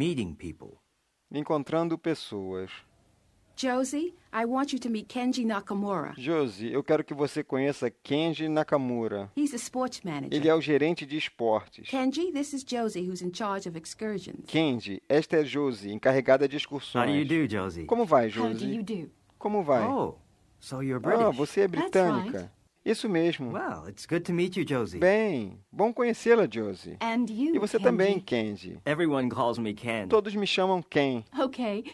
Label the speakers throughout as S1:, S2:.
S1: Meeting people.
S2: Encontrando pessoas.
S3: Josie, I want you to meet Kenji Nakamura.
S2: Josie, eu quero que você conheça Kenji Nakamura.
S3: He's a sports manager.
S2: Ele é o gerente de esportes.
S3: Kenji, this is Josie, who's in charge of excursions.
S2: Kenji, esta é Josie, encarregada de
S1: How do you
S2: excursões.
S1: do, Josie?
S2: Como vai,
S3: How do you
S2: Josie?
S3: do?
S2: Como vai?
S1: Oh, so you're British.
S2: Ah, você é britânica. Isso mesmo.
S1: Well, it's good to meet you, Josie.
S2: Bem, bom conhecê-la, Josie.
S3: And you,
S2: E você
S3: Kenji.
S2: também, Kenji.
S1: Everyone calls me Ken.
S2: Todos me chamam Ken.
S3: Okay,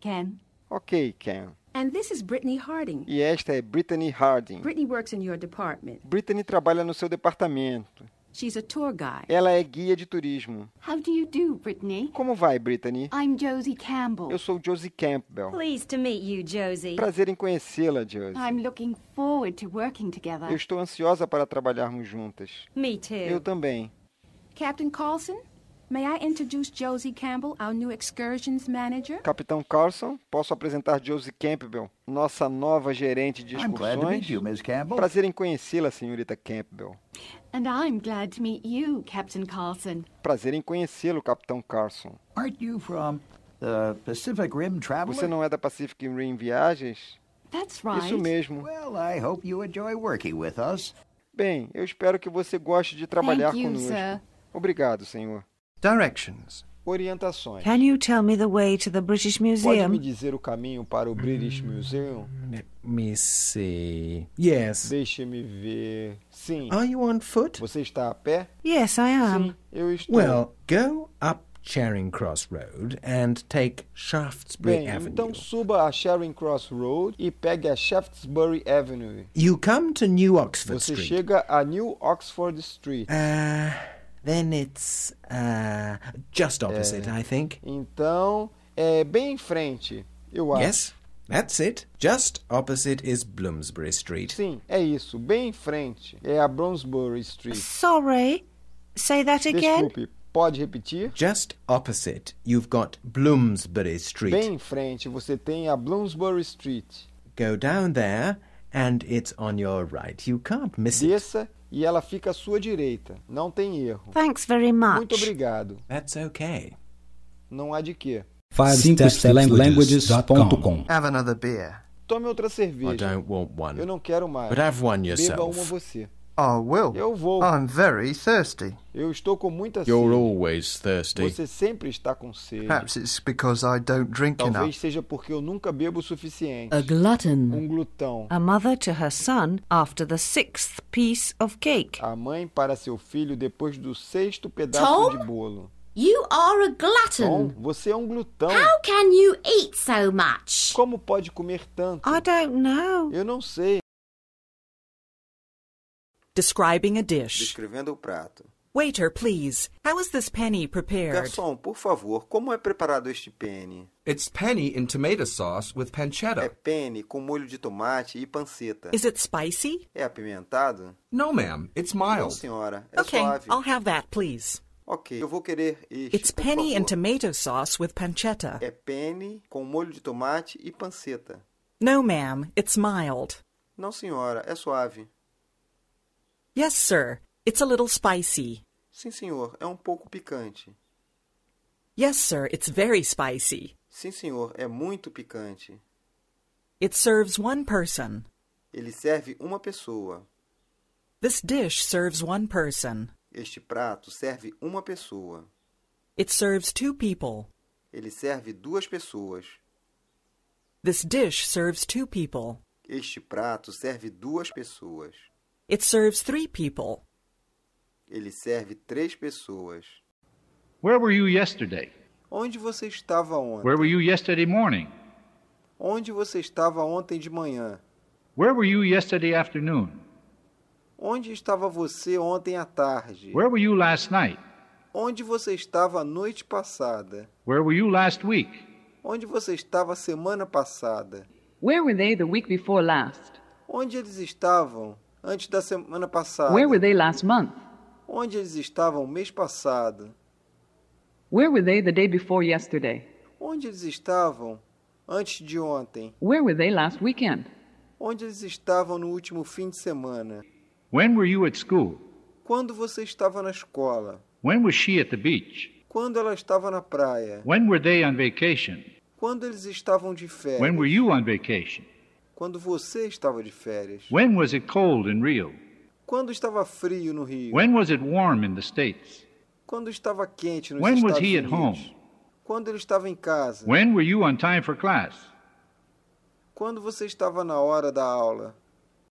S3: Ken.
S2: Ok, Ken.
S3: And this is Brittany Harding.
S2: E esta é Brittany Harding.
S3: Brittany works in your department.
S2: Brittany trabalha no seu departamento.
S3: She's a tour guide.
S2: Ela é guia de turismo.
S4: How do you do, Brittany?
S2: Como vai, Brittany?
S4: I'm Josie Campbell.
S2: Eu sou Josie Campbell.
S5: Pleased to meet you, Josie.
S2: Prazer em conhecê-la, Josie.
S4: I'm looking forward to working
S2: Eu
S4: together.
S2: estou ansiosa para trabalharmos juntas.
S5: Me too.
S2: Eu também.
S3: Captain Carlson, may I introduce Josie Campbell, our new excursions manager?
S2: Capitão Carlson, posso apresentar Josie Campbell, nossa nova gerente de
S6: I'm glad to meet
S2: excursões?
S6: you, Miss Campbell.
S2: Prazer em conhecê-la, senhorita Campbell.
S4: And I'm glad to meet you, Captain Carlson.
S2: Prazer em conhecê-lo, Capitão Carlson.
S6: Aren't you from the Pacific Rim Traveler?
S2: Você não é da Pacific Rim Viagens?
S4: That's right.
S2: Isso mesmo.
S6: Well, I hope you enjoy working with us.
S2: Bem, eu espero que você goste de trabalhar
S4: Thank you,
S2: conosco.
S4: sir.
S2: Obrigado, senhor.
S7: Directions.
S2: Orientações.
S8: Can you tell me the way to the British Museum?
S2: Pode me
S8: Museum?
S2: dizer o caminho para o British Museum?
S7: Let me see. Yes.
S2: Deixe-me ver. Sim.
S7: Are you on foot?
S2: Você está a pé?
S8: Yes, I am.
S2: Sim, eu estou.
S7: Well, go up Charing Cross Road and take Shaftesbury
S2: Bem,
S7: Avenue.
S2: então suba a Charing Cross Road e pegue a Shaftesbury Avenue.
S7: You come to New Oxford
S2: Você
S7: Street.
S2: chega a New Oxford Street.
S7: Uh, then it's uh, just opposite, I think.
S2: Então, é bem em frente, eu acho.
S7: Yes, that's it. Just opposite is Bloomsbury Street.
S2: Sim, é isso, bem em frente. É a Bromsbury Street.
S8: Sorry. Say that again.
S2: Desculpe, pode repetir?
S7: Just opposite, you've got Bloomsbury Street.
S2: Bem em frente, você tem a Bloomsbury Street.
S7: Go down there, and it's on your right. You can't miss it.
S2: Desça e ela fica à sua direita. Não tem erro.
S8: Thanks very much.
S2: Muito obrigado.
S7: That's okay.
S2: Não há de quê.
S9: 5stepslanguages.com
S10: Have another beer.
S2: Tome outra
S7: I
S2: cerveja.
S7: don't want one.
S2: Eu não quero mais.
S7: But have one
S2: Beba
S7: yourself.
S2: uma você.
S10: Oh, Will.
S2: Eu vou.
S10: I'm very thirsty.
S2: Eu estou com muita sede.
S7: You're always thirsty.
S2: Você sempre está com sede.
S10: Perhaps it's because I don't drink
S2: Talvez
S10: enough.
S2: seja porque eu nunca bebo o suficiente.
S8: A glutton.
S2: Um glutão.
S8: A mother to her son after the sixth piece of cake.
S2: A mãe para seu filho depois do sexto pedaço
S5: Tom?
S2: de bolo.
S5: You are a
S2: Tom,
S5: glutton.
S2: você é um glutão.
S5: How can you eat so much?
S2: Como pode comer tanto?
S8: I don't know.
S2: Eu não sei.
S11: Describing a dish.
S2: Descrevendo o prato.
S11: Waiter, please. How is this penny prepared?
S2: Garçom, por favor, como é preparado este penne?
S9: It's penny in tomato sauce with pancetta.
S2: É penne com molho de tomate e panceta.
S11: Is it spicy?
S2: É apimentado?
S9: No, ma'am. It's
S2: Não,
S9: mild.
S2: senhora. É
S11: Okay,
S2: suave.
S11: I'll have that, please.
S2: Ok, eu vou querer este.
S11: It's
S2: por
S11: penny and tomato sauce with pancetta.
S2: É penne com molho de tomate e panceta.
S11: No, ma'am, it's mild.
S2: Não, senhora, é suave.
S11: Yes, sir. It's a little spicy.
S2: Sim, senhor, é um pouco picante.
S11: Yes, sir, it's very spicy.
S2: Sim, senhor, é muito picante.
S11: It serves one person.
S2: Ele serve uma pessoa.
S11: This dish serves one person.
S2: Este prato serve uma pessoa.
S11: It serves two people.
S2: Ele serve duas pessoas.
S11: This dish serves two people.
S2: Este prato serve duas pessoas.
S11: It serves three people.
S2: Ele serve três pessoas.
S12: Where were you yesterday?
S2: Onde você estava ontem?
S12: Where were you yesterday morning?
S2: Onde você estava ontem de manhã?
S12: Where were you yesterday afternoon?
S2: Onde estava você ontem à tarde?
S12: Where were you last night?
S2: Onde você estava a noite passada?
S12: Where were you last week?
S2: Onde você estava a semana passada?
S13: Where were they the week before last?
S2: Onde eles estavam antes da semana passada?
S13: Where were they last month?
S2: Onde eles estavam mês passado?
S13: Where were they the day before yesterday?
S2: Onde eles estavam antes de ontem?
S13: Where were they last weekend?
S2: Onde eles estavam no último fim de semana?
S12: When were you at school?
S2: Quando você estava na escola?
S12: When was she at the beach?
S2: Quando ela estava na praia?
S12: When were they on vacation?
S2: Quando eles estavam de férias?
S12: When were you on vacation?
S2: Quando você estava de férias?
S12: When was it cold in Rio?
S2: Quando estava frio no Rio?
S12: When was it warm in the States?
S2: Quando estava quente nos
S12: When was
S2: Estados
S12: he at
S2: Unidos?
S12: home?
S2: Quando ele estava em casa?
S12: When were you on time for class?
S2: Quando você estava na hora da aula?